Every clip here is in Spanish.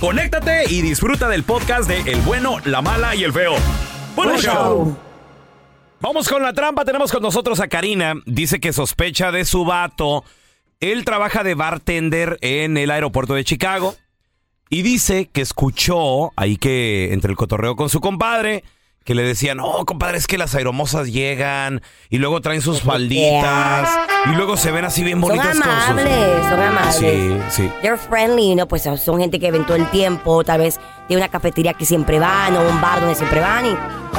conéctate y disfruta del podcast de El bueno, la mala y el feo. Buen Buen show. show. Vamos con la trampa. Tenemos con nosotros a Karina. Dice que sospecha de su vato. Él trabaja de bartender en el aeropuerto de Chicago. Y dice que escuchó ahí que entre el cotorreo con su compadre. Que le decían, no, compadre, es que las aeromosas llegan y luego traen sus falditas y luego se ven así bien Son bonitas con sus... amables, son amables. Sí, sí. They're friendly, ¿no? Pues son gente que ven todo el tiempo, tal vez tiene una cafetería que siempre van o un bar donde siempre van y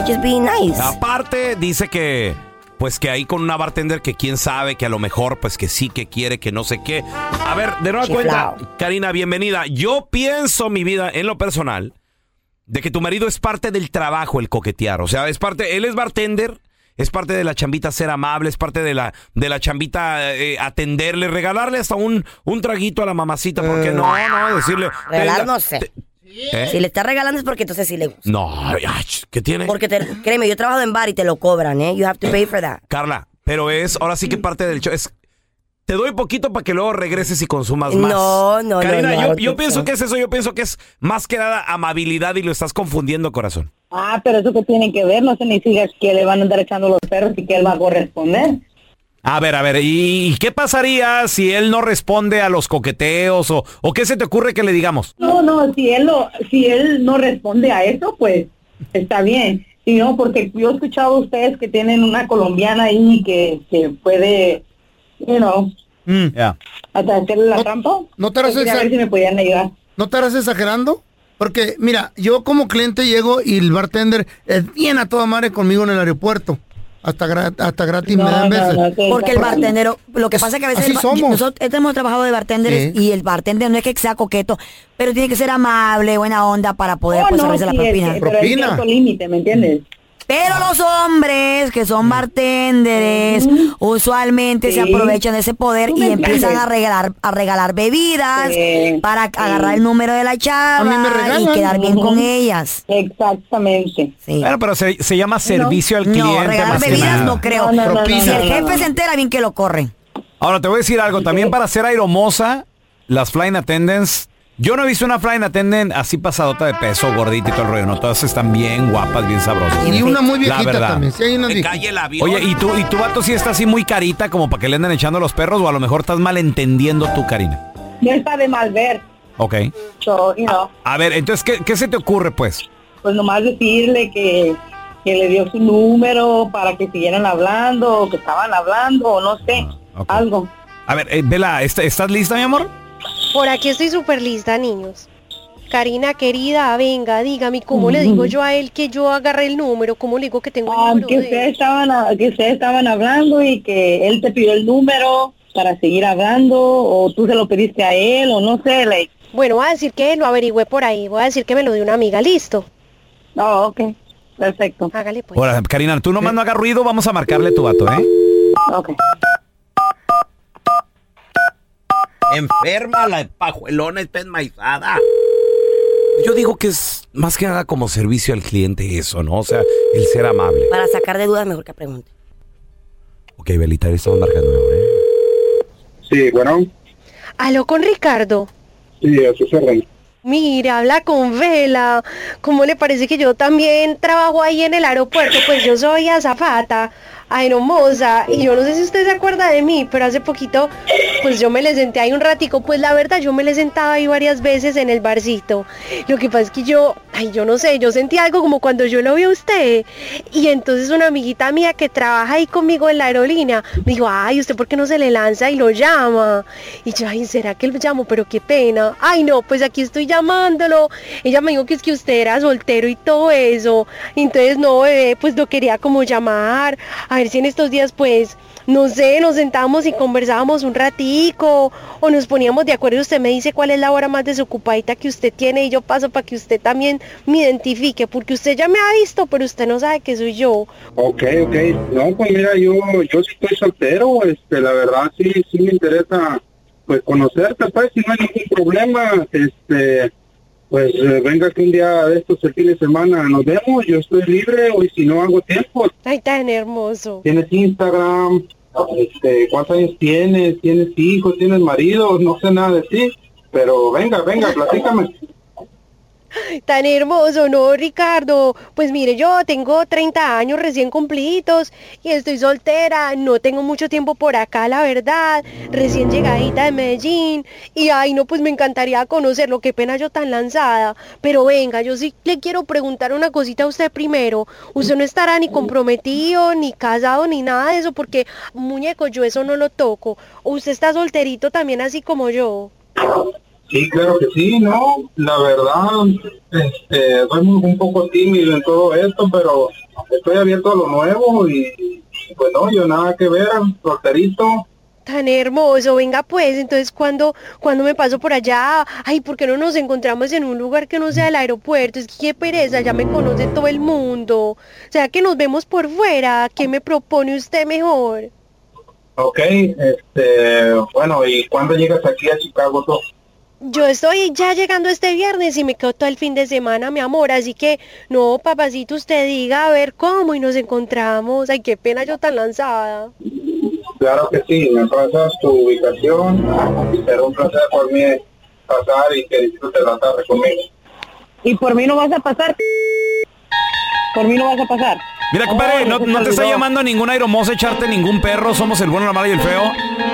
just being nice. Aparte, dice que, pues que ahí con una bartender que quién sabe, que a lo mejor, pues que sí, que quiere, que no sé qué. A ver, de nueva Chiflao. cuenta, Karina, bienvenida. Yo pienso, mi vida, en lo personal, de que tu marido es parte del trabajo, el coquetear. O sea, es parte, él es bartender. Es parte de la chambita ser amable, es parte de la, de la chambita eh, atenderle, regalarle hasta un, un traguito a la mamacita, porque no, no, decirle. Regalar tenga- no sé. te- ¿Eh? Si le está regalando es porque entonces sí le gusta. No, ¿qué tiene? Porque te- créeme, yo trabajo en bar y te lo cobran, ¿eh? You have to pay for that. Carla, pero es ahora sí que parte del show. Es, te doy poquito para que luego regreses y consumas más. No, no, no, Karina, no, yo, no, yo no. pienso que es eso. Yo pienso que es más que nada amabilidad y lo estás confundiendo, corazón. Ah, pero eso que tiene que ver, no sigas que le van a andar echando los perros y que él va a corresponder. A ver, a ver, ¿y qué pasaría si él no responde a los coqueteos o, o qué se te ocurre que le digamos? No, no, si él lo, si él no responde a eso, pues está bien. Si no, porque yo he escuchado a ustedes que tienen una colombiana ahí que, que puede, you know, Ya. hasta hacerle la trampa. no te harás ver si me podían ayudar. ¿No te estarás exagerando? Porque, mira, yo como cliente llego y el bartender es bien a toda madre conmigo en el aeropuerto. Hasta, gra- hasta gratis me dan veces. Porque el bartendero, lo que pasa es que a veces así somos. nosotros hemos trabajado de bartenders Sí. y el bartender no es que sea coqueto, pero tiene que ser amable, buena onda para poder Oh, pues, no, saberse la es propina. que- pero hay cierto límite, ¿me entiendes? Pero los hombres que son bartenders usualmente se aprovechan de ese poder y empiezan a regalar a regalar bebidas Sí, para sí. agarrar el número de la chava y quedar bien con ellas. Exactamente. Sí. Bueno, pero se, se llama servicio al cliente. no, regalar más bebidas no creo. No, no, no, Propina. si el jefe no. se entera, bien que lo corren. Ahora te voy a decir algo. También para ser aeromosa, las flying attendants. Yo no he visto una flying attendant así pasadota de peso, gordita y todo el rollo. No, todas están bien guapas, bien sabrosas. Y una muy La viejita verdad. también. Sí, hay Que viejitas. calle el avión. Oye, ¿y tú, ¿y tu vato sí está así muy carita como para que le anden echando los perros? O a lo mejor estás malentendiendo tú, Karina. No está de mal ver. Ok. So, you know, A ver, entonces, ¿qué, qué se te ocurre, pues? pues nomás decirle que, que le dio su número para que siguieran hablando, o que estaban hablando, o no sé, ok. algo. A ver, eh, Vela, ¿est- ¿estás lista, mi amor? Por aquí estoy súper lista, niños. Karina, querida, venga, dígame, ¿cómo le digo yo a él que yo agarré el número? ¿Cómo le digo que tengo el Ah, número que de ustedes él? estaban a- que ustedes estaban hablando y que él te pidió el número para seguir hablando o tú se lo pediste a él o no sé, like. Bueno, voy a decir que lo averigüé por ahí. Voy a decir que me lo dio una amiga. ¿Listo? Oh, ok. Perfecto. Hágale pues. Ahora, Karina, tú nomás no hagas ruido, vamos a marcarle tu vato, ¿eh? Ok. Enferma la pajuelona está enmaizada. Yo digo que es más que nada como servicio al cliente eso, ¿no? O sea, el ser amable. Para sacar de dudas, mejor que pregunte. Ok, Belita, ahí estamos marcando ¿eh? Sí, bueno, Aló con Ricardo. sí, a sus órdenes. Mira, habla con Vela. ¿Cómo le parece que yo también trabajo ahí en el aeropuerto? Pues yo soy azafata, aeromoza, y yo no sé si usted se acuerda de mí, pero hace poquito, pues yo me le senté ahí un ratico, pues la verdad yo me le sentaba ahí varias veces en el barcito. Lo que pasa es que yo, ay, yo no sé, yo sentí algo como cuando yo lo vi a usted, y entonces una amiguita mía que trabaja ahí conmigo en la aerolínea, me dijo, ay, ¿usted por qué no se le lanza y lo llama? Y yo, ay, ¿será que lo llamo? Pero qué pena. Ay, no, pues aquí estoy llamándolo. Ella me dijo que es que usted era soltero y todo eso. Entonces, no, bebé, pues lo quería como llamar. Ver si en estos días, pues, no sé, nos sentábamos y conversábamos un ratico o nos poníamos de acuerdo y usted me dice cuál es la hora más desocupadita que usted tiene y yo paso para que usted también me identifique, porque usted ya me ha visto, pero usted no sabe que soy yo. Ok, ok. No, pues mira, yo, yo sí estoy soltero, este, la verdad sí, sí me interesa, pues conocerte, pues, si no hay ningún problema, este, pues eh, venga que un día de estos, el fin de semana, nos vemos, yo estoy libre, o y si no hago tiempo, Ay, tan hermoso. tienes Instagram, este, cuántos años tienes, tienes hijos, tienes marido, no sé nada de ti, pero venga, venga, platícame. Tan hermoso, ¿no, Ricardo? Pues mire, yo tengo 30 años recién cumplidos y estoy soltera, no tengo mucho tiempo por acá, la verdad, recién llegadita de Medellín. Y ay, no, pues me encantaría conocerlo, qué pena yo tan lanzada, pero venga, yo sí le quiero preguntar una cosita a usted primero, usted no estará ni comprometido, ni casado, ni nada de eso, porque muñeco, yo eso no lo toco, usted está solterito también así como yo. Sí, claro que sí, no, la verdad, este, soy muy- un poco tímido en todo esto, pero estoy abierto a lo nuevo y pues no, yo nada que ver, solterito, Tan hermoso, venga pues, entonces cuando, cuando me paso por allá, ay, ¿por qué no nos encontramos en un lugar que no sea el aeropuerto? Es que qué pereza, ya me conoce todo el mundo. O sea, que nos vemos por fuera, ¿qué me propone usted mejor? ok, este, bueno, ¿y cuándo llegas aquí a Chicago tú? Yo estoy ya llegando este viernes y me quedo todo el fin de semana, mi amor, así que no, papacito, usted diga a ver cómo y nos encontramos. Ay, qué pena yo tan lanzada. Claro que sí, me pasas tu ubicación y será un placer por mí pasar y que disfrutes la tarde conmigo. Y por mí no vas a pasar. Por mí no vas a pasar. Mira, compadre, Oh, no, se no te está llamando ningún aeromoza echarte ningún perro. Somos el bueno, la mala y el feo.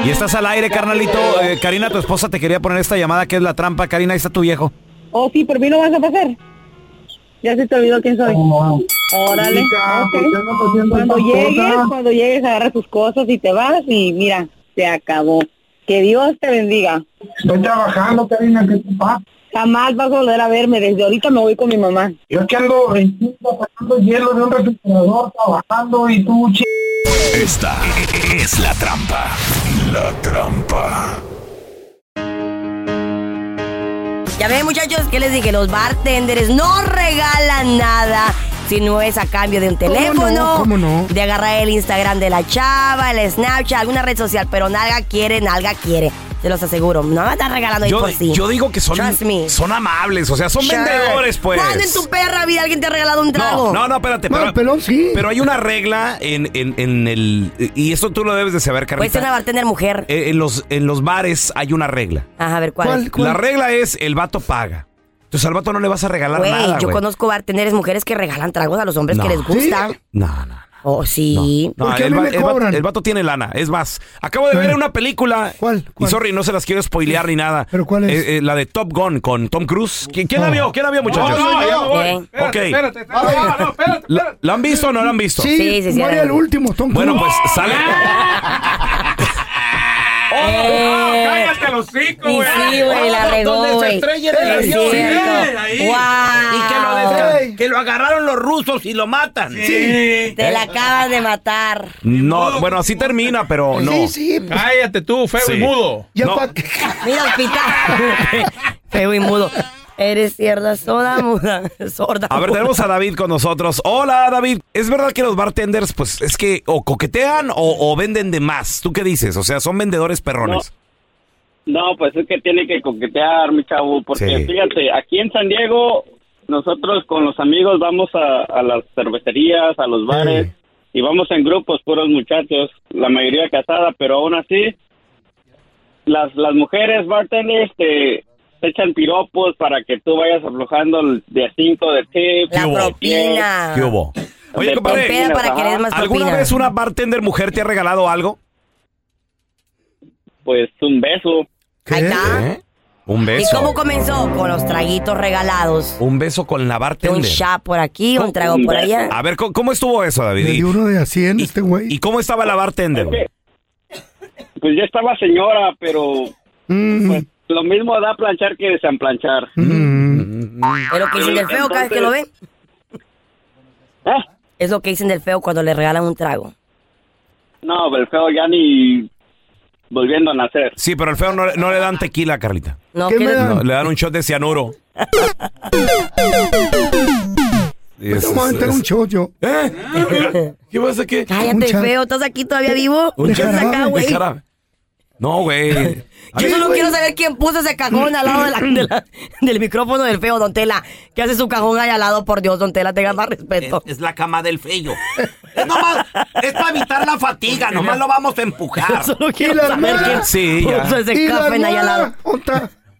Y estás al aire, carnalito. Eh, Karina, tu esposa, te quería poner esta llamada que es la trampa. Karina, ahí está tu viejo. Oh, sí, por mí no vas a pasar. Ya se te olvidó quién soy. Órale. Chica, ok. ¿por qué andas haciendo Cuando llegues, cuando llegues, agarra tus cosas y te vas y mira, se acabó. Que Dios te bendiga. Estoy trabajando, Karina, ¿qué te pasa? Jamás vas a volver a verme. Desde ahorita me voy con mi mamá. Yo es que ando en sacando hielo de un refrigerador, trabajando y tú, ch... Esta es la trampa. La trampa. Ya ven, muchachos, que les dije, los bartenders no regalan nada si no es a cambio de un teléfono, ¿Cómo no? de agarrar el Instagram de la chava, el Snapchat, alguna red social, pero nalga quiere, nalga quiere. Se los aseguro, no me están regalando ahí Yo, por sí. yo digo que son, Trust me. son amables, o sea, son Sure. vendedores, pues. ¿Cuándo en tu perra vida alguien te ha regalado un trago? No, no, no, espérate. No, pero, el pelón sí. pero hay una regla en, en, en el... Y esto tú lo debes de saber, Puede ser una Carlita. bartender mujer. Eh, En los, en los bares hay una regla. Ajá, a ver, ¿cuál? ¿Cuál? La regla es el vato paga. Entonces al vato no le vas a regalar Güey, nada, yo güey. conozco bartenders mujeres que regalan tragos a los hombres No. que les gusta. No, no, no. Oh, sí. No, ¿Por qué a el, mí va- me el vato- cobran? el vato tiene lana. Es más, acabo de ver una película. ¿Cuál? Y sorry, no se las quiero spoilear ni nada. ¿Pero cuál es? Eh, eh, la de Top Gun con Tom Cruise. ¿Qui- ¿Quién la Oh. vio? ¿Quién la vio, muchachos? Bien. Ok. ¿La, la han visto o no la han visto? Sí, Sí, sí, sí, muere ahora- el último, Tom Bueno, Cruise. pues sale. Eh, cállate los cinco, güey. sí, güey, la regó, Donde se güey. estrella el avión. Y que lo, desca- que lo agarraron los rusos y lo matan. Te la acabas de matar. No, bueno, así termina, pero no. Sí, sí. pues, Cállate tú, feo Sí. y mudo. ya No. pa- Mira, hospital. Feo y mudo. Eres cierta, sorda, muda, sorda. A ver, tenemos a David con nosotros. Hola, David. ¿Es verdad que los bartenders, pues, es que o coquetean o, o venden de más? ¿Tú qué dices? O sea, son vendedores perrones. No, pues es que tiene que coquetear, mi chavo, porque Sí. fíjate, aquí en San Diego, nosotros con los amigos vamos a, a las cervecerías, a los bares, y vamos en grupos, puros muchachos, la mayoría casada, pero aún así, las, las mujeres bartenders te, te echan piropos para que tú vayas aflojando el de a cinco de tip. La propina. ¿Qué hubo? Oye, compadre, ¿alguna propina. vez una bartender mujer te ha regalado algo? Pues un beso. Ahí está. ¿Eh? Un ¿Y beso. cómo comenzó? Con los traguitos regalados. Un beso con la Un bartender. shot por aquí, un trago por allá. A ver, ¿cómo, cómo estuvo eso, David? Le ¿Y, dio uno de a 100 este güey. Y cómo estaba la bartender? Pues ya estaba señora, pero Mm, pues lo mismo da planchar que desamplanchar. mm. Es lo que dicen del feo cada vez que lo ven. ¿Eh? Es lo que dicen del feo cuando le regalan un trago. No, el feo ya ni volviendo a nacer. Sí, pero el feo no, no le dan tequila, Carlita. No, ¿Qué ¿qué me le- da? No, le dan un shot de cianuro. Y es- Vamos a meter un chollo. ¿Eh? ¿Qué pasa qué? Cállate, feo. ¿Estás aquí todavía vivo? Un ¿Estás jarabe, acá, güey? No, güey. Yo solo quiero saber quién puso ese cajón al lado de la- de la- del micrófono del feo, Don Tela. ¿Qué hace su cajón ahí al lado? Por Dios, Don Tela, tenga más respeto. Es, es la cama del feo. Es nomás, es para evitar la fatiga, nomás lo vamos a empujar. Solo quiero ¿Y la saber quién Sí, puso ese ¿Y la café ahí al lado.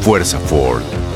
Fuerza Ford.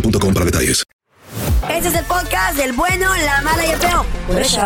boostmobile.com para detalles. Ese es el podcast del bueno, la mala y el feo. Por eso.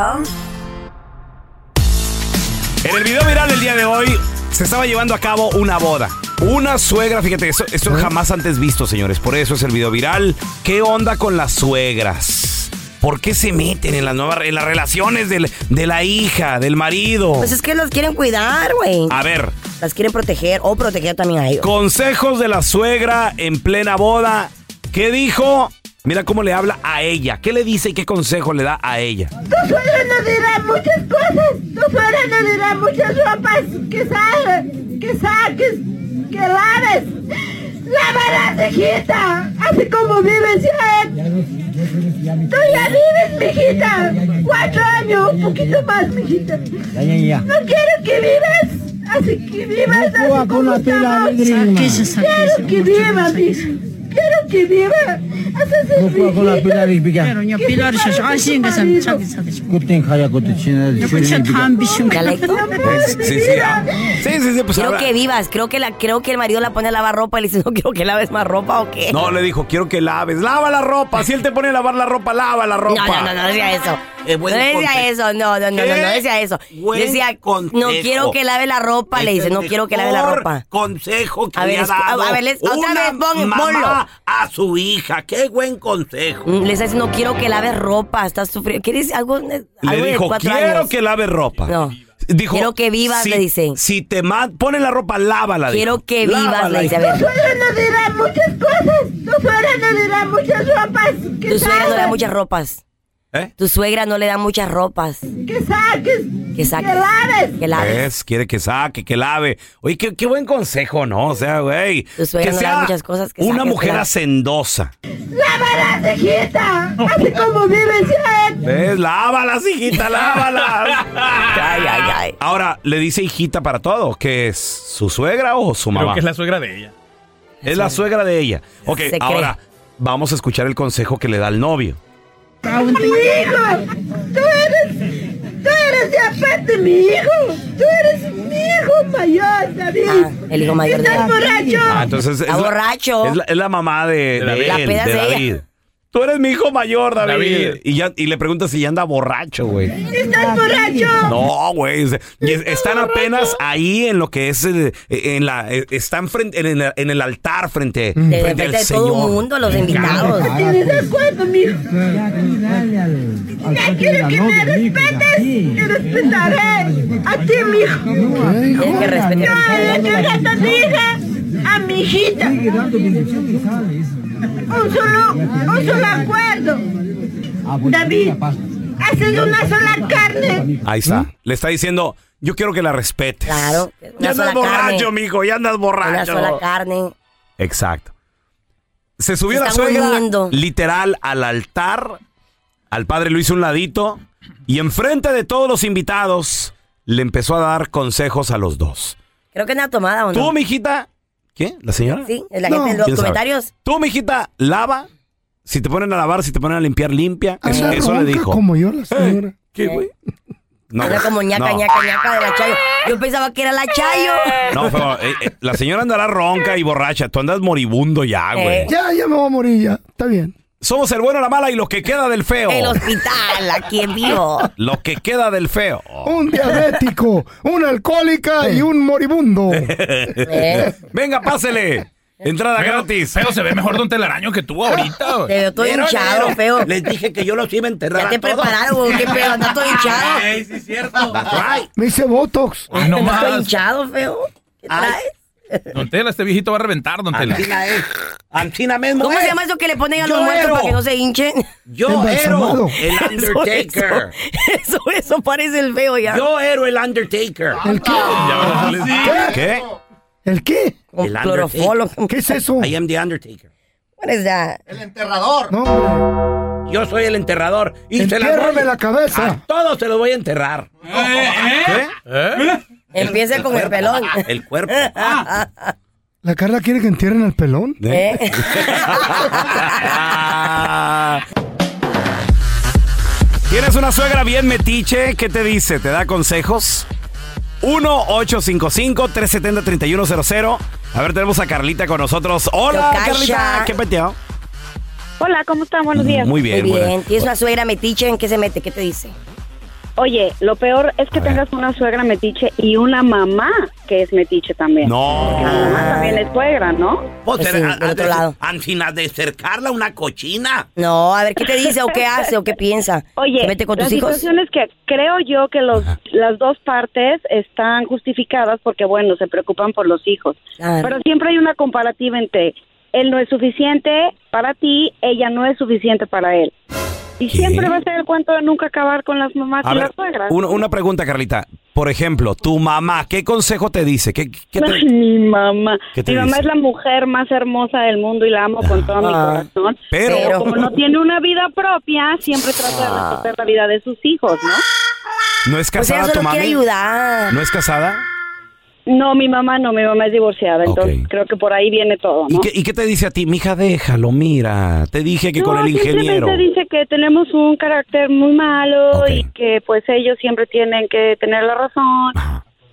En el video viral del día de hoy se estaba llevando a cabo una boda. Una suegra, fíjate, eso, esto jamás antes visto, señores. Por eso es el video viral. ¿Qué onda con las suegras? ¿Por qué se meten en las nuevas en las relaciones del- de la hija, del marido? Pues es que los quieren cuidar, güey. A ver, Las quieren proteger o proteger también a ellos. consejos de la suegra en plena boda. ¿Qué dijo? Mira cómo le habla a ella. ¿Qué le dice y qué consejo le da a ella? Tu suegra nos dirá muchas cosas. Tu suegra nos dirá muchas ropas que salgas, que saques, que laves. Lávalas, hijita. Así como vives ya. Tú ya vives, mijita. Cuatro años, un poquito más, mijita. No quiero que vivas. Así que vivas así como estamos. Quiero que vivas, hija. Quiero que viva. Мөхөө гол пиларыг бий. Яа пилар шиш ашин гэсэн цаг цаг. Гүтэн хаяг гот чинь. Гүтэн хам бишүн. Sí, sí, sí, pues Quiero que vivas, creo que la creo que el marido la pone a lavar ropa y le dice, "No quiero que laves más ropa o qué?" No, le dijo, "Quiero que laves, lava la ropa." Si él te pone a lavar la ropa, lava la ropa. No, no, no, no decía eso. Eh, no decía eso, no, no, no, no, no, decía eso. Buen decía, consejo. "No quiero que lave la ropa", le dice, "No quiero que lave la ropa." Consejo que a ver, le ha dado. A ver, les, otra vez pon, ponlo a su hija. Qué buen consejo. Mm, Le está diciendo, quiero que lave ropa, estás sufriendo. ¿Qué dice? Algo, algo Le de dijo, cuatro quiero años. que lave ropa. No. Dijo, Quiero que vivas, si, le dice. Si te ponen la ropa, lávala. Quiero dijo. que vivas, Lávala, le dice, a ver. Tu suegra nos dirá muchas cosas. Tu suegra nos dirá muchas ropas. Tu suegra no le da salgas, muchas ropas. ¿Eh? Tu suegra no le da muchas ropas. Que saques. Que saques. Que laves. Que laves. Es, quiere que saque, que lave. Oye, qué, qué buen consejo, ¿no? O sea, güey. Tu suegra que no le da muchas cosas, que una saques, mujer que lave. hacendosa. Lávalas, hijita. Así como vives ya. ¿Ves? Lávalas, hijita, lávalas. Ay, ay, ay. Ahora, le dice hijita para todo. ¿Qué es? ¿Su suegra o su mamá? Creo que es la suegra de ella. Es la suegra de ella. Ok, ahora vamos a escuchar el consejo que le da el novio. Mi hijo. Tú eres. Tú eres ya aparte mi hijo. Tú eres mi hijo mayor, David. Ah, el hijo mayor de ¿Estás él. borracho? Ah, entonces es Está la, borracho. Es la, es la mamá de, de David. La él, peda de de ella. Tú eres mi hijo mayor, David. David. Y, ya, y le pregunta si ya anda borracho, güey. ¿Estás borracho? No, güey. Están apenas ahí en lo que es el- en la eh, están frente en el, en el altar frente, al de todo el Señor. mundo, los invitados. ¿Tienes de acuerdo, mijo? Ya quiero que me respetes. Te respetaré. A ti, mijo. Tienes que respetar. Yo le entregaste a mi hija, a mi hijita. Un solo, un solo acuerdo. David, haces una sola carne. Ahí está. Le está diciendo, yo quiero que la respetes. Claro. Ya Una andas sola borracho, carne. mijo, ya andas Una borracho. sola carne. Exacto. Se subió Se la suegra uniendo. literal al altar. Al padre lo hizo un ladito. Y enfrente de todos los invitados le empezó a dar consejos a los dos. Creo que es una tomada, ¿o no? Tú, mijita. ¿Qué? ¿La señora? Sí, la No. gente en los ¿Quién sabe? comentarios. Tú, mijita, lava. Si te ponen a lavar, si te ponen a limpiar, limpia. Eso, Anda eso le dijo. como yo, la señora. ¿Qué, güey? No, Era como ñaca, no. ñaca, ñaca de la Chayo. Yo pensaba que era la Chayo. No, pero, eh, eh, la señora andará ronca y borracha. Tú andas moribundo ya, güey. Eh. Ya, ya me voy a morir ya. Está bien. Somos el bueno, la mala y lo que queda del feo. El hospital, aquí en vivo. Lo que queda del feo. Un diabético, una alcohólica y un moribundo. Eh, Venga, pásele. Entrada Feo, gratis. feo, se ve mejor Don Telaraño que tú ahorita. Te veo todo hinchado, feo. Les dije que yo los iba a enterrar Ya te prepararon, ¿qué pedo? Estás todo hinchado. Sí es cierto. That's right. Me hice Botox. Ay, no más. hinchado, feo. ¿Qué traes? Don Tela, este viejito va a reventar, Don Tela. Antina es. Antina mismo ¿Cómo es. se llama eso que le ponen a los Yo muertos ero. para que no se hinchen? Yo ero el Undertaker. Eso, eso, eso parece el feo ya. Yo ero el Undertaker. ¿El qué? Ya vas a salir- ¿Qué? ¿El qué? El clorofolo. ¿Qué es eso? I am the Undertaker. What is that? No, hombre. Yo soy el enterrador. Y se Entiérrame voy- la cabeza. A todos se los voy a enterrar. ¿Qué? ¿Eh? Empieza con el pelón. El cuerpo. ¿La Carla quiere que entierren al pelón? ¿Eh? ¿Tienes una suegra bien metiche? ¿Qué te dice? ¿Te da consejos? 1-855-370-3100. A ver, tenemos a Carlita con nosotros. Hola. Carlita. ¿Qué peteo? Hola, ¿cómo están? Buenos días. Muy bien, Muy bien. ¿Tienes una suegra metiche? ¿En qué se mete? ¿Qué te dice? Oye, lo peor es que A ver. tengas una suegra metiche y una mamá que es metiche también. No. La mamá también es suegra, ¿no? Pues, sí, del otro lado. Antina de cercarla una cochina. No, a ver, ¿qué te dice o qué hace o qué piensa? Oye, ¿Se mete con la tus hijos? situación es que creo yo que los, las dos partes están justificadas porque, bueno, se preocupan por los hijos. Claro. Pero siempre hay una comparativa entre él no es suficiente para ti, ella no es suficiente para él. Y ¿Qué? siempre va a ser el cuento de nunca acabar con las mamás A y ver, las suegras. una, una pregunta, Carlita. Por ejemplo, tu mamá, ¿qué consejo te dice? ¿Qué, qué te- Ay, mi mamá. ¿Qué te Mi mamá dice? es la mujer más hermosa del mundo y la amo con todo mi Ah. corazón. Pero- Pero como no tiene una vida propia, siempre trata de Ah. resolver la vida de sus hijos, ¿no? ¿No es Pues ella casada tu solo quiere mami? ayudar. ¿No es casada? No, mi mamá no, mi mamá es divorciada, entonces creo que por ahí viene todo, ¿no? ¿Y qué, y qué te dice a ti? Mija, déjalo, mira. Te dije que con No, el ingeniero. simplemente dice que tenemos un carácter muy malo y que pues ellos siempre tienen que tener la razón.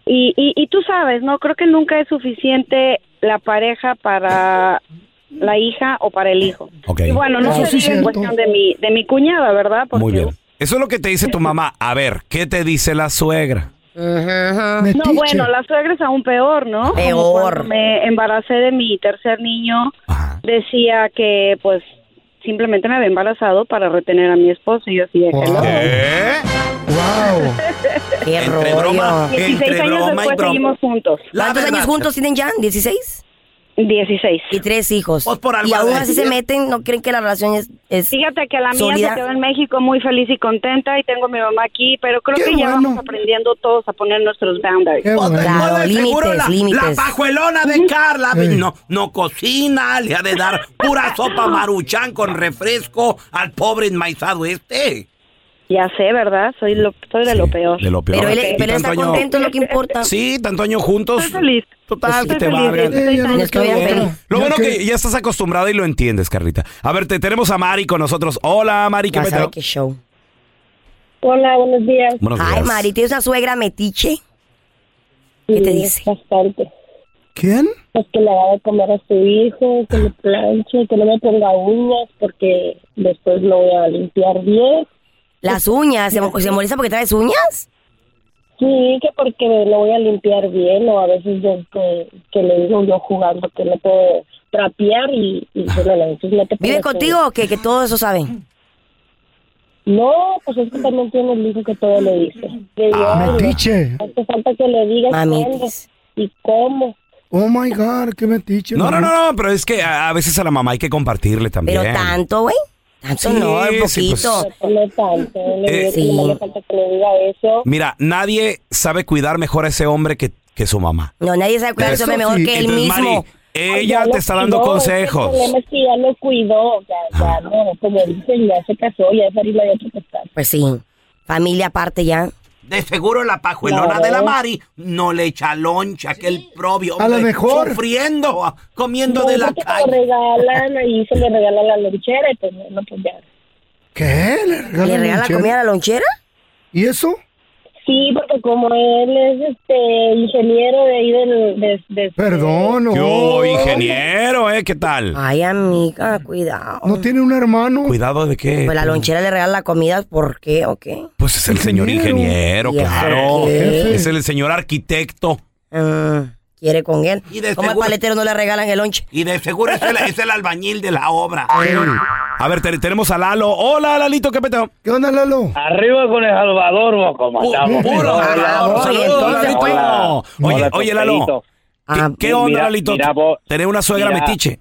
Y, y, y tú sabes, ¿no? Creo que nunca es suficiente la pareja para la hija o para el hijo. Ok. Y bueno, no Eso sé sí cuestión de mi, de mi cuñada, ¿verdad? Porque Muy bien. Eso es lo que te dice tu mamá. A ver, ¿qué te dice la suegra? No, bueno, la suegra es aún peor, ¿no? Peor. me embaracé de mi tercer niño, decía que pues simplemente me había embarazado para retener a mi esposo y yo así de. ¡Wow! ¡Qué Entre rollo! broma- 16 años después seguimos juntos. ¿Cuántos años juntos tienen ya? ¿16? 16. Y tres hijos. por algo y aún así se meten, ¿no creen que la relación es, es Fíjate que la mía sólida? se quedó en México muy feliz y contenta y tengo a mi mamá aquí, pero creo Qué que ya bueno. vamos aprendiendo todos a poner nuestros boundaries. Bueno. Claro, seguro límites, la, límites. la pajuelona de Carla Ey. no, no cocina, le ha de dar pura sopa maruchan con refresco al pobre enmaizado este. Ya sé, ¿verdad? Soy lo, soy de lo peor. De lo peor. Pero él, Y pero él está año- contento, es lo que importa. Sí, tanto año juntos. Estoy feliz. Total, que Estoy te feliz, valgan. Eh, no. Lo bueno que- que ya estás acostumbrada y lo entiendes, Carlita. A ver, te tenemos a Mari con nosotros. Hola, Mari, ¿qué Vas a peteo? ver qué show. Hola, buenos días. Buenos Ay, días. Mari, ¿tienes una suegra metiche? ¿Qué te dice? Bastante. ¿Quién? Pues que le haga de comer a su hijo, que le planche, que no me ponga uñas porque después lo voy a limpiar bien. Las uñas, ¿se, se molesta porque traes uñas? Sí, que porque lo voy a limpiar bien o a veces yo que, que le digo yo jugando que no puedo trapear y, y bueno, a veces no te ¿Vive contigo o qué? Que todo eso saben. No, pues es que también tiene el hijo que todo le dice. Digo, "Ay, Metiche. hace falta que le digas cuándo y cómo. Oh my God, qué metiche. No, no, no, no, pero es que a, a veces a la mamá hay que compartirle también. Pero tanto, güey. Tanto Sí, no, un sí, pues. poquito. No tanto, le Eh, sí. no le falta que le diga eso. Mira, nadie sabe cuidar mejor a ese hombre que, que su mamá. No, nadie sabe cuidar a ese Eso hombre mejor sí. que él Entonces, mismo. Mari, ella te está dando cuidó, consejos. El problema es que ya lo cuidó, ya, ya no, como dicen, ya se casó, ya es harina de otro costal. Pues sí. Familia aparte ya. De seguro la pajuelona No. de la Mari no le echa loncha, que el propio A lo hombre mejor. sufriendo, comiendo No, de la porque se lo calle. regalan, ahí se le regala la lonchera y pues no, pues ya. ¿Qué? ¿Le regalan ¿Le regala comida a la lonchera? ¿Y eso? Sí, porque como él es este ingeniero de ahí del... De, de- Perdón. ¿Qué oh. hubo, ingeniero, eh? ¿Qué tal? Ay, amiga, cuidado. ¿No tiene un hermano? ¿Cuidado de qué? Pues la lonchera le regala la comida, ¿por qué o qué? Pues es el señor ingeniero, ¿Y eso claro. qué? Es el señor arquitecto. Mm, quiere con él. Y de ¿Cómo al seguro- paletero no le regalan el lonche? Y de seguro es el, es el albañil de la obra. A ver, te- tenemos a Lalo. Hola, Lalito, ¿qué peteo? ¿Qué onda, Lalo? Arriba con El Salvador, moco, matamos. puro Hola, Salvador. hola, Saludos, hola, Lalito. hola. Oye, Hola, oye, Lalo. Torperito. ¿Qué, Ah, qué onda, mira, Lalito? mira, vos, Tener una suegra mira. metiche.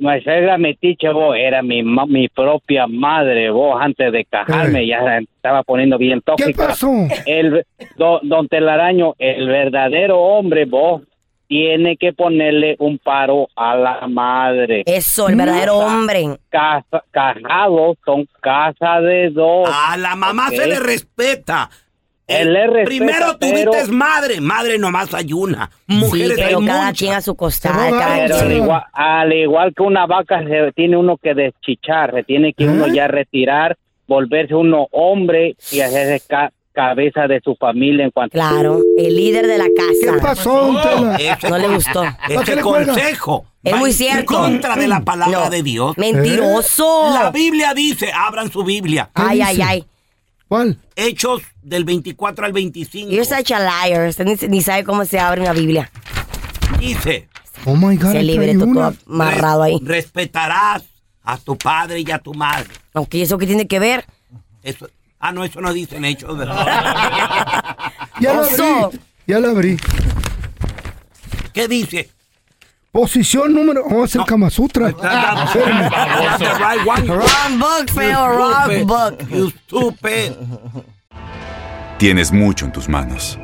Mi suegra metiche, vos, era mi, ma- mi propia madre, vos, antes de casarme, Eh. ya estaba poniendo bien tóxica. ¿Qué pasó? El, don, don Telaraño, el verdadero hombre, vos, tiene que ponerle un paro a la madre. Eso, el verdadero hombre. Casa, casados son casa de dos. A la mamá se le respeta. Primero pero- tuviste madre, madre nomás hay una. Sí, Mujeres hay cada muchas. quien a su cada Pero Sí. al igual, al igual que una vaca se tiene uno que deschichar, se tiene que uno ¿Eh? ya retirar, volverse uno hombre y hacerse ca- cabeza de su familia en cuanto Claro, el líder de la ¿Qué casa. pasó, don Tela? Ese No le gustó. ¿Para qué Ese le consejo Es muy en cierto. contra de la palabra No. de Dios. Mentiroso. La Biblia dice, abran su Biblia. ¿Qué Ay, ay, ay. ¿Cuál? Hechos del 24 al 25. You're such a liar. Usted ni, ni sabe cómo se abre una Biblia. Dice, Oh my God. Se trae todo amarrado ahí. "Res- respetarás a tu padre y a tu madre. Aunque eso que tiene que ver. Eso, ah, no, eso no dice en Hechos, ¿verdad? Ya Oso. abrí. Ya la abrí. ¿Qué dice? Posición número... Vamos a hacer Kama Sutra. Wrong book, feo. Wrong book. You stupid. Tienes mucho en tus manos.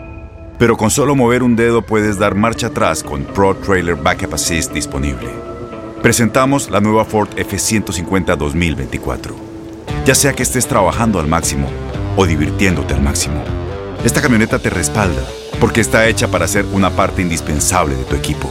Pero con solo mover un dedo puedes dar marcha atrás con Pro Trailer Backup Assist disponible. Presentamos la nueva Ford F150 2024. Ya sea que estés trabajando al máximo o divirtiéndote al máximo, esta camioneta te respalda porque está hecha para ser una parte indispensable de tu equipo.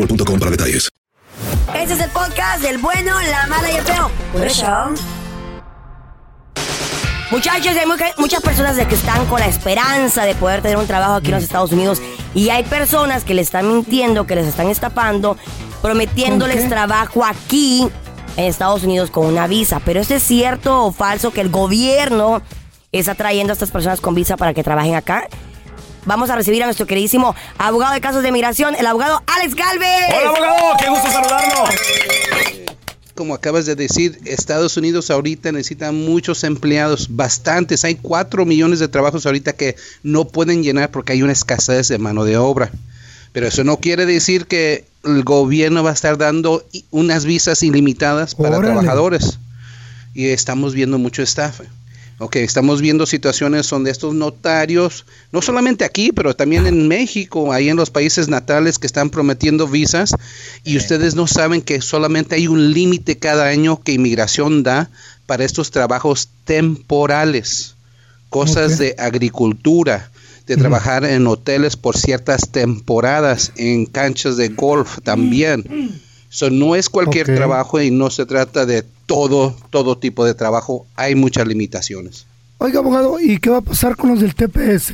boostmobile.com para detalles. Este es el podcast del bueno, la mala y el feo. Por eso. Muchachos, hay mucha- muchas personas de que están con la esperanza de poder tener un trabajo aquí en los Estados Unidos y hay personas que les están mintiendo, que les están estafando, prometiéndoles trabajo aquí en Estados Unidos con una visa. Pero ¿eso es cierto o falso que el gobierno está trayendo a estas personas con visa para que trabajen acá? Vamos a recibir a nuestro queridísimo abogado de casos de migración, el abogado Alex Galvez. Hola, abogado, qué gusto saludarlo. Como acabas de decir, Estados Unidos ahorita necesita muchos empleados, bastantes. Hay cuatro millones de trabajos ahorita que no pueden llenar porque hay una escasez de mano de obra. Pero eso no quiere decir que el gobierno va a estar dando unas visas ilimitadas para Órale. trabajadores. Y estamos viendo mucho estafa. Ok, estamos viendo situaciones donde estos notarios, no solamente aquí, pero también en México, ahí en los países natales que están prometiendo visas y ustedes no saben que solamente hay un límite cada año que inmigración da para estos trabajos temporales, cosas de agricultura, de trabajar en hoteles por ciertas temporadas, en canchas de golf también. So, no es cualquier trabajo y no se trata de todo, todo tipo de trabajo. Hay muchas limitaciones. Oiga, abogado, ¿y qué va a pasar con los del TPS?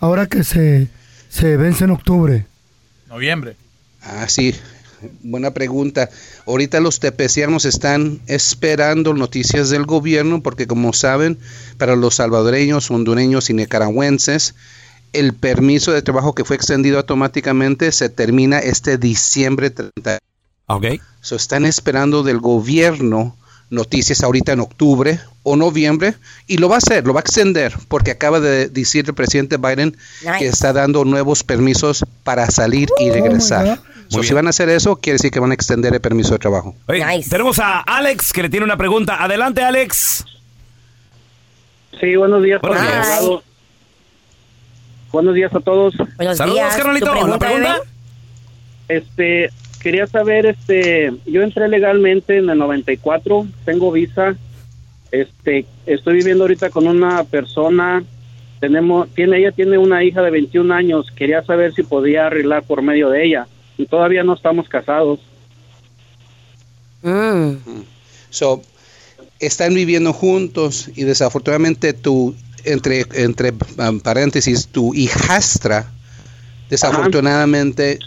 Ahora que se, se vence en octubre. Noviembre. Ah, sí. Buena pregunta. Ahorita los tepecianos están esperando noticias del gobierno porque como saben, para los salvadoreños, hondureños y nicaragüenses, el permiso de trabajo que fue extendido automáticamente se termina este diciembre 30. Ok. So, están esperando del gobierno noticias ahorita en octubre o noviembre y lo va a hacer, lo va a extender porque acaba de decir el presidente Biden que está dando nuevos permisos para salir y regresar. So, si van a hacer eso, quiere decir que van a extender el permiso de trabajo. Oye, Tenemos a Alex que le tiene una pregunta. Adelante, Alex. Sí, buenos días, Buenos días. Buenos días a todos. Buenos Saludos, días. carnalito. ¿Tu pregunta, ¿La pregunta? Este, quería saber, este, yo entré legalmente en el 94, tengo visa, este, estoy viviendo ahorita con una persona, tenemos, tiene, ella tiene una hija de 21 años, quería saber si podía arreglar por medio de ella, y todavía no estamos casados. So, están viviendo juntos y desafortunadamente tu, entre, entre um, paréntesis, tu hijastra, desafortunadamente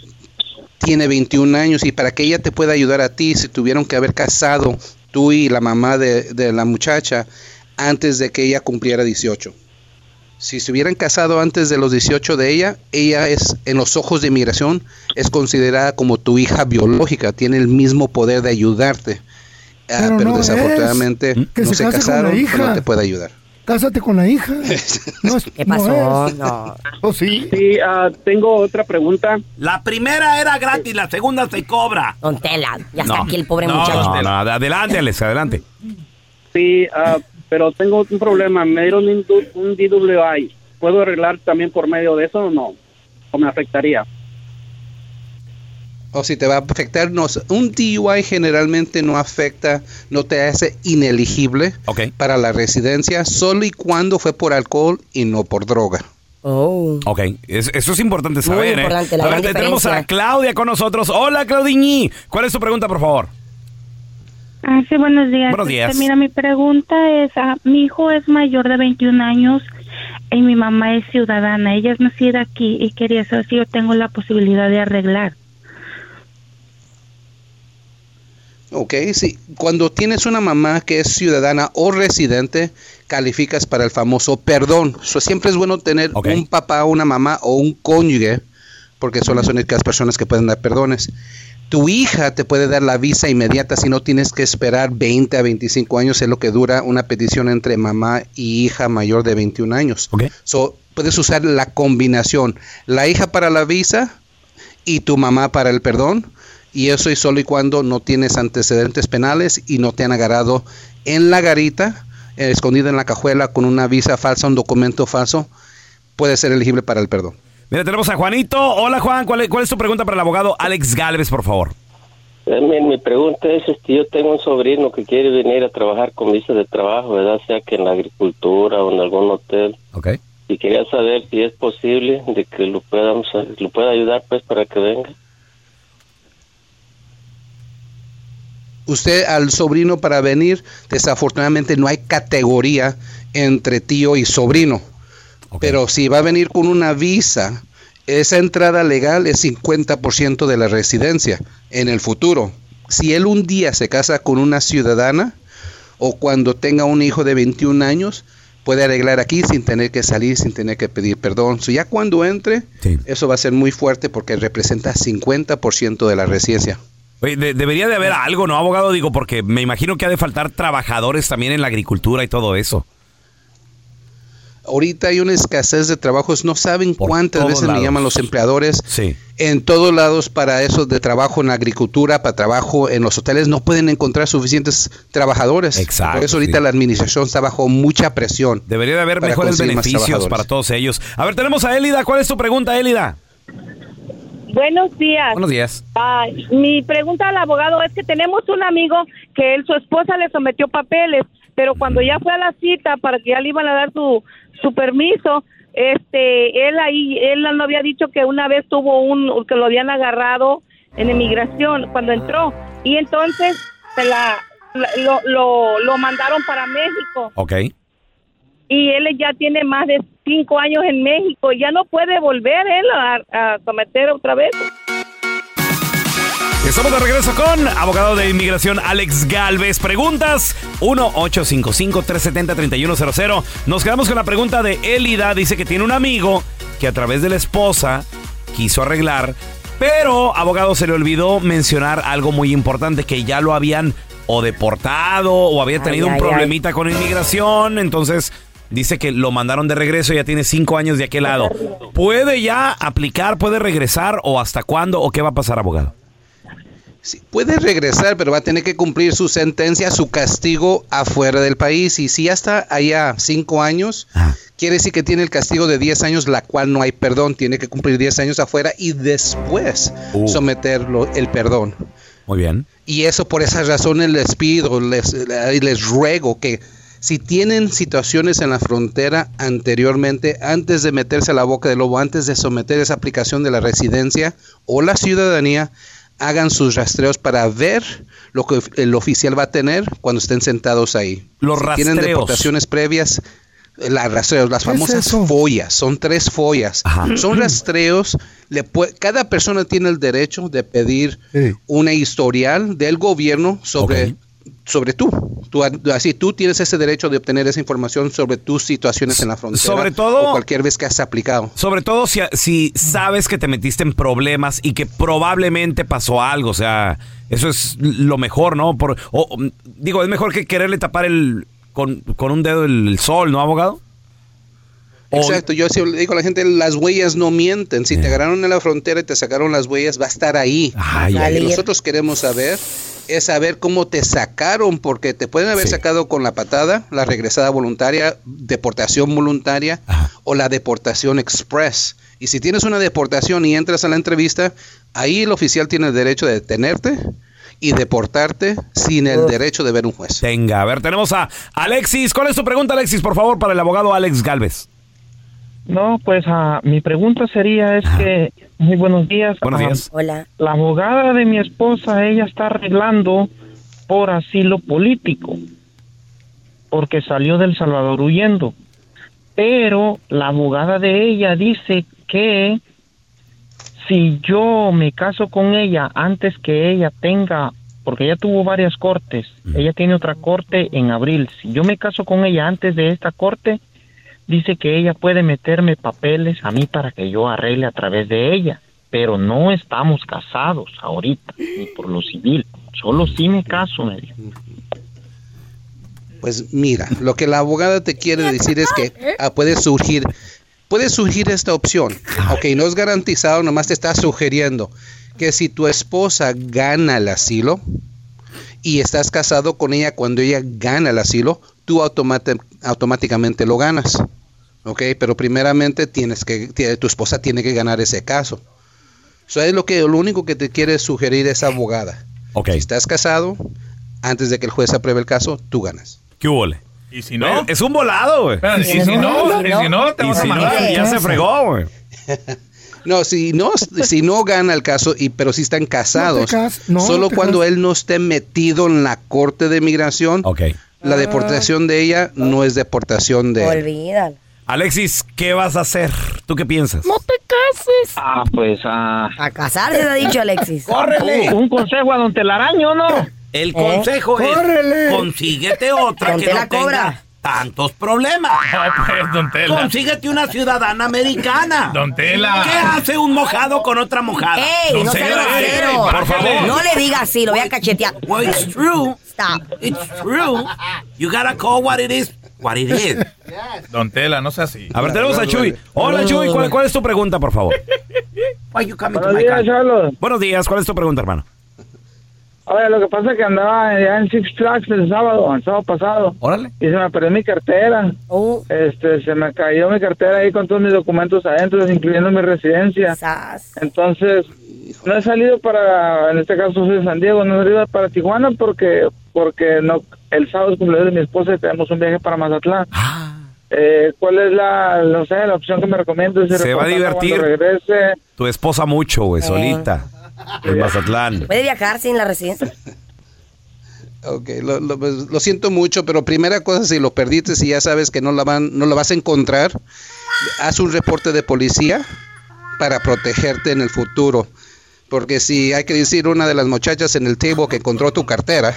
tiene 21 años y para que ella te pueda ayudar a ti, se tuvieron que haber casado tú y la mamá de, de la muchacha antes de que ella cumpliera 18. Si se hubieran casado antes de los 18 de ella, ella es, en los ojos de inmigración, es considerada como tu hija biológica, tiene el mismo poder de ayudarte. Ah, Pero no desafortunadamente no se casaron, hija. pues no te puede ayudar. Cásate con la hija. No es- ¿Qué no pasó? es. No. ¿O sí? Sí, ah, tengo otra pregunta. La primera era gratis, la segunda se cobra. Don Tela, ya está No. aquí el pobre No, muchacho. no, no, adelante, Alex, adelante. Sí, ah, pero tengo un problema, me dieron un DWI, ¿puedo arreglar también por medio de eso o no? ¿O me afectaría? O si te va a afectar, no, un DUI generalmente no afecta, no te hace ineligible para la residencia, solo y cuando fue por alcohol y no por droga. Oh. Ok, es- eso es importante Muy saber, importante, ¿eh? la A ver, gran tenemos a. Claudia con nosotros. Hola, Claudiñi. ¿Cuál es tu pregunta, por favor? Ah, sí, buenos días. Buenos días. Este, mira, mi pregunta es, ah, mi hijo es mayor de 21 años y mi mamá es ciudadana. Ella es nacida aquí y quería saber si yo tengo la posibilidad de arreglar. Ok, sí. Cuando tienes una mamá que es ciudadana o residente, calificas para el famoso perdón. So, siempre es bueno tener un papá, una mamá o un cónyuge, porque son las únicas personas que pueden dar perdones. Tu hija te puede dar la visa inmediata si no tienes que esperar 20 a 25 años, es lo que dura una petición entre mamá y hija mayor de 21 años. So, puedes usar la combinación, la hija para la visa y tu mamá para el perdón. Y eso es solo y cuando no tienes antecedentes penales y no te han agarrado en la garita, eh, escondida en la cajuela con una visa falsa, un documento falso, puede ser elegible para el perdón. Mira, tenemos a Juanito. Hola, Juan. ¿Cuál es, cuál es tu pregunta para el abogado Alex Galvez, por favor? Eh, Mi, mi pregunta es, este, yo tengo un sobrino que quiere venir a trabajar con visa de trabajo, ¿verdad? Sea que en la agricultura o en algún hotel. Ok. Y quería saber si es posible de que lo podamos, lo pueda ayudar pues para que venga. Usted al sobrino para venir, desafortunadamente no hay categoría entre tío y sobrino. Pero si va a venir con una visa, esa entrada legal es 50% de la residencia en el futuro. Si él un día se casa con una ciudadana o cuando tenga un hijo de 21 años, puede arreglar aquí sin tener que salir, sin tener que pedir perdón. So, ya cuando entre, eso va a ser muy fuerte porque representa 50% de la residencia. Oye, de- debería de haber algo, ¿no, abogado? Digo, porque me imagino que ha de faltar trabajadores también en la agricultura y todo eso. Ahorita hay una escasez de trabajos, no saben cuántas todos veces me llaman los empleadores Sí. en todos lados para eso de trabajo en la agricultura, para trabajo en los hoteles, no pueden encontrar suficientes trabajadores. Exacto, Por eso ahorita sí. la administración está bajo mucha presión. Debería de haber para mejores conseguir más beneficios trabajadores. para todos ellos. A ver, tenemos a Élida. ¿Cuál es tu pregunta, Élida? Buenos días. Buenos días. Mi pregunta al abogado es que tenemos un amigo que él, su esposa le sometió papeles, pero cuando ya fue a la cita para que ya le iban a dar su, su permiso, este, él ahí, él no había dicho que una vez tuvo un, que lo habían agarrado en emigración cuando entró y entonces se la, la- lo, lo, lo mandaron para México Ok. Y él ya tiene más de cinco años en México, ya no puede volver él a, a someter otra vez. Estamos de regreso con abogado de inmigración Alex Galvez. Preguntas 1-855-370-3100. Nos quedamos con la pregunta de Élida. Dice que tiene un amigo que a través de la esposa quiso arreglar, pero abogado se le olvidó mencionar algo muy importante que ya lo habían o deportado o había Ay, tenido un ay, ay. problemita con inmigración. Entonces dice que lo mandaron de regreso, ya tiene cinco años de aquel lado. ¿Puede ya aplicar, puede regresar o hasta cuándo o qué va a pasar, abogado? Puede regresar, pero va a tener que cumplir su sentencia, su castigo afuera del país. Y si ya está allá cinco años, quiere decir que tiene el castigo de 10 años, la cual no hay perdón. Tiene que cumplir 10 años afuera y después Uh. someterlo el perdón. Muy bien. Y eso por esas razones les pido, les, les ruego que si tienen situaciones en la frontera anteriormente, antes de meterse a la boca del lobo, antes de someter esa aplicación de la residencia o la ciudadanía, hagan sus rastreos para ver lo que el oficial va a tener cuando estén sentados ahí. Los si tienen rastreos. deportaciones previas, las rastreos, las ¿Qué es famosas eso? follas, son tres follas. Son rastreos, le pue- cada persona tiene el derecho de pedir una historial del gobierno sobre, sobre tú. tú. Así tú tienes ese derecho de obtener esa información sobre tus situaciones en la frontera. sobre todo- o cualquier vez que has aplicado. Sobre todo si, si sabes que te metiste en problemas y que probablemente pasó algo. O sea, eso es lo mejor, ¿no? Por, o, digo, es mejor que quererle tapar el con, con un dedo el, el sol, ¿no, abogado? Exacto, yo siempre le digo a la gente, las huellas no mienten. Si te agarraron en la frontera y te sacaron las huellas, va a estar ahí. Ay, Lo ay, que ay. nosotros queremos saber es saber cómo te sacaron, porque te pueden haber sacado con la patada, la regresada voluntaria, deportación voluntaria o la deportación express. Y si tienes una deportación y entras a la entrevista, ahí el oficial tiene el derecho de detenerte y deportarte sin el derecho de ver un juez. Venga, a ver, tenemos a Alexis. ¿Cuál es tu pregunta, Alexis, por favor, para el abogado Alex Galvez? No, pues ah, mi pregunta sería es que, muy buenos días. Buenos días. Hola. La abogada de mi esposa, ella está arreglando por asilo político, porque salió del Salvador huyendo. Pero la abogada de ella dice que si yo me caso con ella antes que ella tenga, porque ella tuvo varias cortes, ella tiene otra corte en abril, si yo me caso con ella antes de esta corte, dice que ella puede meterme papeles a mí para que yo arregle a través de ella, pero no estamos casados ahorita, ni por lo civil, solo si me caso, me dijo. Pues mira, lo que la abogada te quiere decir es que ah, puede surgir, puede surgir esta opción. Ok, no es garantizado, nomás te está sugiriendo que si tu esposa gana el asilo y estás casado con ella cuando ella gana el asilo, tú automati- automáticamente lo ganas. Ok, pero primeramente tienes que, tu esposa tiene que ganar ese caso. Eso es lo que, lo único que te quiere sugerir esa abogada. Si estás casado, antes de que el juez apruebe el caso, tú ganas. ¿Qué hubo? le? ¿Y si no? Es un volado, güey. ¿y si no? ¿Y si no? Te Y vas a si no, mandar. ya se fregó, güey. No, si no, si no gana el caso, y, pero si están casados, cas- no solo cuando él no esté metido en la corte de migración, la deportación de ella no es deportación de él. Olvídalo. Alexis, ¿qué vas a hacer? ¿Tú qué piensas? No te cases. Ah, pues ah. A casarse, te ha dicho Alexis. Un, un consejo a don Telaraño, ¿no? El ¿Eh? consejo es Córrele. consíguete otra Don que no tenga cobra. tantos problemas. pues, don Tela. Consíguete una ciudadana americana. Don Tela. ¿Qué hace un mojado con otra mojada? ¡Ey, no seas grosero! por favor. No le digas así, lo voy a cachetear. Well, it's true. Stop. It's true. You gotta call what it is, what it is. Don Tela, no sea así. A ver, tenemos a Chuy. Hola, Chuy. ¿Cuál, cuál es tu pregunta, por favor? Why you coming to Buenos my días, country? Charlos. Buenos días. ¿Cuál es tu pregunta, hermano? Oye, lo que pasa es que andaba allá en Six Flags el sábado, el sábado pasado. Órale. Y se me perdió mi cartera. Este, se me cayó mi cartera ahí con todos mis documentos adentro, incluyendo mi residencia. Entonces, no he salido para, en este caso soy de San Diego, no he salido para Tijuana porque, porque no, el sábado es cumpleaños de mi esposa y tenemos un viaje para Mazatlán. Eh, ¿Cuál es la, no sé, la opción que me recomiendas? Se va a divertir. Regrese. Tu esposa mucho, güey, solita. En Mazatlán. ¿Puede viajar sin la residencia? Ok, lo, lo- pues, lo siento mucho, pero primera cosa, si lo perdiste, si ya sabes que no la, van, no la vas a encontrar, haz un reporte de policía para protegerte en el futuro. Porque si hay que decir una de las muchachas en el table que encontró tu cartera,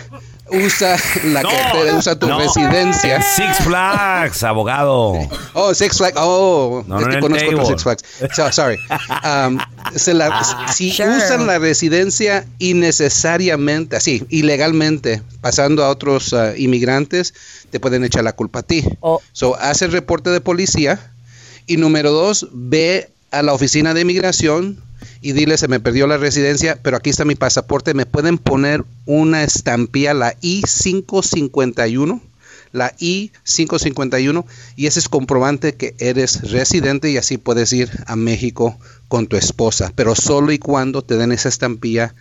usa la cartera, usa tu no. residencia. Six Flags, abogado. Oh, Six Flags. Oh, No, no es en que el conozco otro. Six Flags. So- sorry. Um, se la- si Sure. usan la residencia innecesariamente, así, ilegalmente, pasando a otros uh, inmigrantes, te pueden echar la culpa a ti. So, haz el reporte de policía. Y número dos, ve a la oficina de inmigración y dile, se me perdió la residencia, pero aquí está mi pasaporte. ¿Me pueden poner una estampilla, la I-551? La I-551 y ese es comprobante que eres residente y así puedes ir a México con tu esposa, pero solo y cuando te den esa estampilla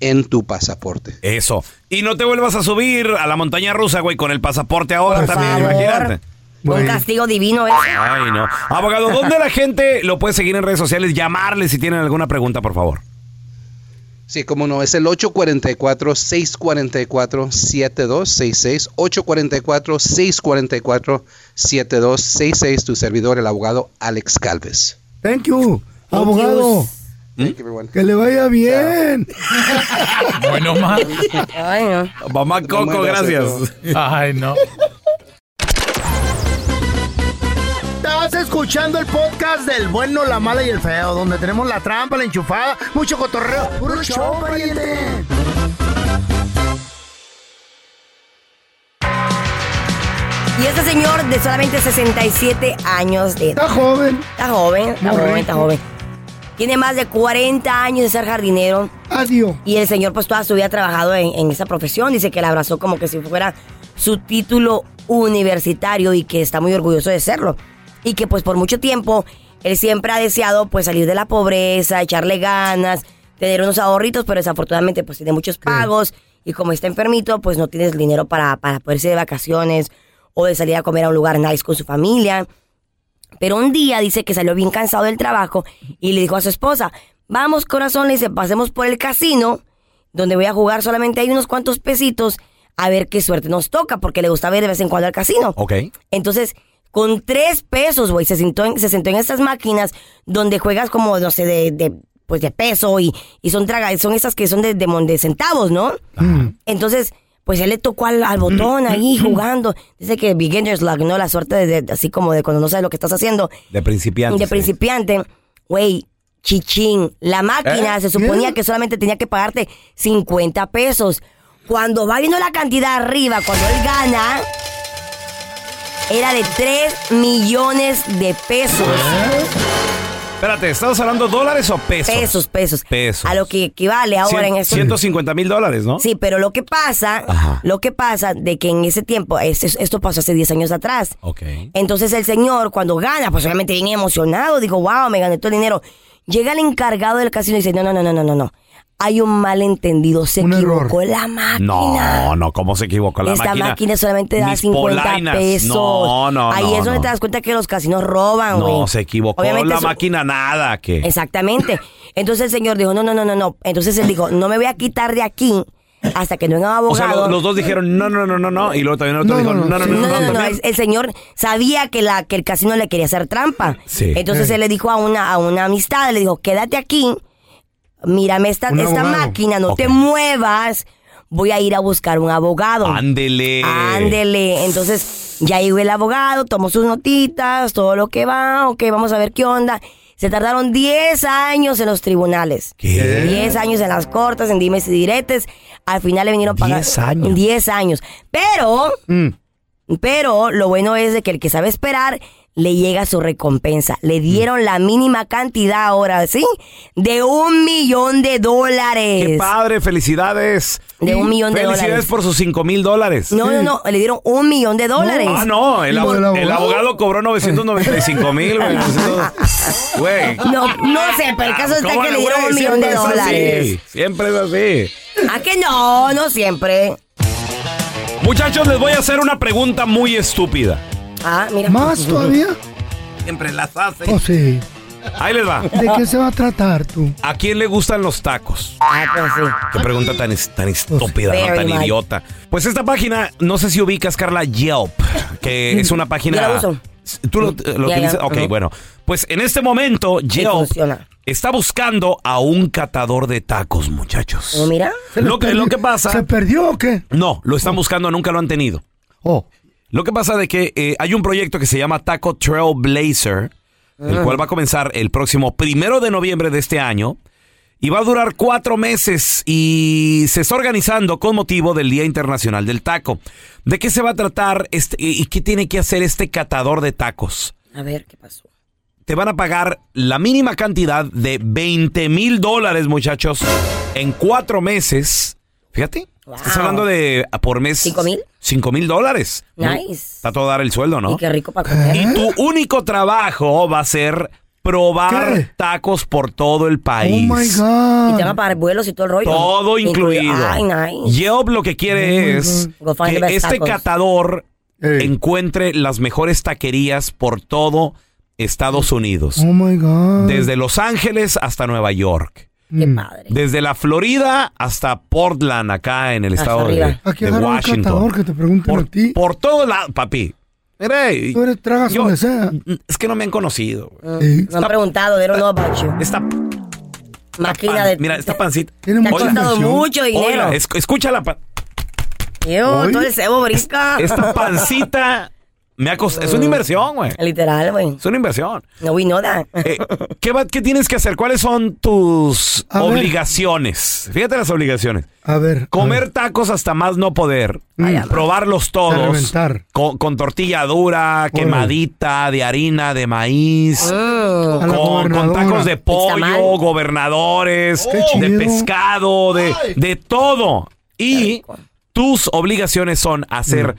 en tu pasaporte. Eso. Y no te vuelvas a subir a la montaña rusa, güey, con el pasaporte ahora también, favor. imagínate. Un castigo divino ¿eh? ese. Ay, no. Abogado, ¿dónde la gente lo puede seguir en redes sociales? Llamarle si tienen alguna pregunta, por favor. Sí, como no, es el 844-644-7266. 844-644-7266. Tu servidor, el abogado Alex Calves. Thank you, abogado. Thank you, everyone. Que le vaya bien. Bueno, ma. Ay, no. Mamá Coco, gracias. Ay, no. Escuchando el podcast del bueno, la mala y el feo, donde tenemos la trampa, la enchufada, mucho cotorreo. ¡Puro show, pariente! Y este señor de solamente 67 años de edad. Está joven. Está joven, está Muy joven, rico. está joven. Tiene más de 40 años de ser jardinero. Adiós. Y el señor pues toda su vida ha trabajado en, en esa profesión. Dice que la abrazó como que si fuera su título universitario y que está muy orgulloso de serlo. Y que pues por mucho tiempo él siempre ha deseado pues salir de la pobreza, echarle ganas, tener unos ahorritos, pero desafortunadamente pues tiene muchos pagos y como está enfermito pues no tienes dinero para, para poder irse de vacaciones o de salir a comer a un lugar nice con su familia. Pero un día dice que salió bien cansado del trabajo y le dijo a su esposa, vamos corazón, le dice, pasemos por el casino, donde voy a jugar solamente hay unos cuantos pesitos, a ver qué suerte nos toca, porque le gustaba ir de vez en cuando al casino. Ok. Entonces, con tres pesos, güey, se sentó, en, se sentó en estas máquinas donde juegas como, no sé, de, de, pues de peso y, y son traga, son esas que son de, de, mon- de centavos, ¿no? Entonces, pues él le tocó al, al botón ahí jugando. Dice que beginner's luck, ¿no? La suerte de, de- así como de cuando no sabes lo que estás haciendo. De principiante. De principiante, güey, chichín. La máquina ¿Eh? se suponía ¿Qué? que solamente tenía que pagarte 50 pesos. Cuando va viendo la cantidad arriba, cuando él gana, era de 3 millones de pesos. Espérate, ¿estamos hablando dólares o pesos? Pesos, pesos. Pesos. A lo que equivale ahora en Cien- eso. 150 mil dólares, ¿no? Sí, pero lo que pasa, lo que pasa de que en ese tiempo, es- es- esto pasó hace 10 años atrás. Ok. Entonces el señor cuando gana, pues obviamente bien emocionado, digo, wow, me gané todo el dinero. Llega el encargado del casino y dice, no, no, no, no, no, no, no. Hay un malentendido, se equivocó la máquina. No, no, ¿cómo se equivocó la Esta máquina? máquina solamente da Mis 50 polainas. pesos. No, no, Ahí no, es donde no. te das cuenta que los casinos roban, güey. No, se equivocó Obviamente la eso- máquina nada, que Exactamente. Entonces el señor dijo, no, no, no, no, no. Entonces él dijo, no me voy a quitar de aquí hasta que no venga un O sea, abogado. lo- los dos dijeron no, no, no, no, no, y luego también el otro dijo no, no, no, no, No, no, no, también. el, el señor sabía que, la, que el casino le quería hacer trampa. Sí. Entonces Eh. él le dijo a una, a una amistad, le dijo, quédate aquí, mírame esta, esta abogado. máquina, no te muevas, voy a ir a buscar un abogado. Ándele. Ándele. Entonces, ya llegó el abogado, tomó sus notitas, todo lo que va, ok, vamos a ver qué onda. Se tardaron 10 años en los tribunales. ¿Qué? 10 años en las cortes, en dimes y diretes. Al final le vinieron a pagar. 10 años. 10 años. Pero, Mm. pero lo bueno es de que el que sabe esperar le llega su recompensa. Le dieron la mínima cantidad ahora, ¿sí? De un millón de dólares. Qué padre, felicidades. De un millón de Felicidades dólares. por sus 5 mil dólares. No, no, no, le dieron un millón de dólares. Ah, no, el, Por- abo- el abogado cobró 995 mil, güey. Güey. No, no sé, pero el caso está ¿Cómo que le- dieron güey? un millón de Siempre es así. dólares. Siempre es así. ¿A que no? No siempre. Muchachos, les voy a hacer una pregunta muy estúpida. Ah, mira. ¿Más todavía? Siempre las hace. Oh, sí. Ahí les va. ¿De qué se va a tratar tú? ¿A quién le gustan los tacos? Ah, pues sí. Qué pregunta tan, tan estúpida, ¿no? Very tan idiota. Pues esta página, no sé si ubicas, Carla, Yelp, que es una página... Yo la uso. ¿Tú lo, lo Ya, ya. utilizas? Ok, bueno. Pues en este momento, Yelp está buscando a un catador de tacos, muchachos. Oh, mira. Lo que, lo que pasa... ¿Se perdió o qué? No, lo están buscando, nunca lo han tenido. Oh. Lo que pasa de que eh, hay un proyecto que se llama Taco Trailblazer, el Ah. cual va a comenzar el próximo primero de noviembre de este año y va a durar cuatro meses y se está organizando con motivo del Día Internacional del Taco. ¿De qué se va a tratar este, y qué tiene que hacer este catador de tacos? A ver, ¿qué pasó? Te van a pagar la mínima cantidad de 20 mil dólares, muchachos, en cuatro meses. Fíjate, estás hablando de a por mes. ¿Cinco mil? Cinco mil dólares. Nice. Está todo dar el sueldo, ¿no? Y qué rico para comer. Y tu único trabajo va a ser probar tacos por todo el país. Oh my God. Y te van a pagar vuelos y todo el rollo. Todo incluido. Ay, nice. Yelp lo que quiere es find the que este tacos. catador encuentre las mejores taquerías por todo Estados Unidos. Oh my God. Desde Los Ángeles hasta Nueva York. Qué Mm. padre. Desde la Florida hasta Portland, acá en el Hasta estado de, arriba. Aquí de agarra un Washington. catador que te pregunten a ti. Por todo lado, papi. Mire, Tú eres tragas yo- donde sea. es que no me han conocido. güey. Mm, Me han preguntado, they don't know about you. Esta Máquina de... Mira, esta pancita. Te ha Oiga, costado mucho dinero. oiga, es- escucha la pa- Yo, Oye. todo el cebo brinca. Esta pancita me ha costado. Es una inversión, güey. Literal, güey. Es una inversión. No, we know that. Eh, ¿qué, va- qué tienes que hacer? ¿Cuáles son tus A ver. obligaciones? Fíjate las obligaciones. A ver. Comer tacos hasta más no poder. Mm. Probarlos todos. reventar. Con, con tortilla dura, quemadita, de harina, de maíz. La Con, tacos de pollo, gobernadores, de pescado, de, de todo. Y tus obligaciones son hacer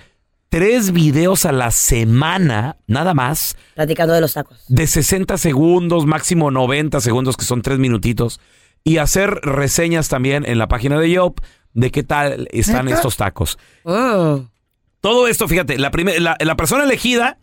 tres videos a la semana, nada más, Platicando de los tacos. de 60 segundos, máximo 90 segundos, que son tres minutitos, y hacer reseñas también en la página de Yelp de qué tal están ¿Neta? estos tacos. Mm. Todo esto, fíjate, la, primer- la, la persona elegida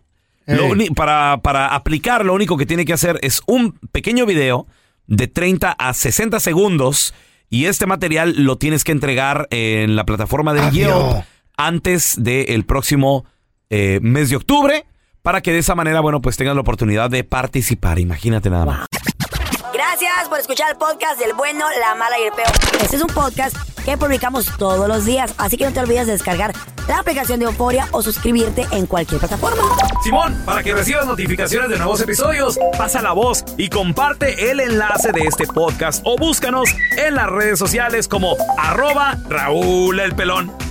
lo Ey. uni- para, para aplicar, lo único que tiene que hacer es un pequeño video de 30 a 60 segundos y este material lo tienes que entregar en la plataforma de. Yelp antes del próximo eh, mes de octubre para que de esa manera, bueno, pues tengan la oportunidad de participar. Imagínate nada más. Gracias por escuchar el podcast del bueno, la mala y el peor. Este es un podcast que publicamos todos los días, así que no te olvides de descargar la aplicación de Euforia o suscribirte en cualquier plataforma. Simón, para que recibas notificaciones de nuevos episodios, pasa la voz y comparte el enlace de este podcast o búscanos en las redes sociales como arroba Raúl el Pelón.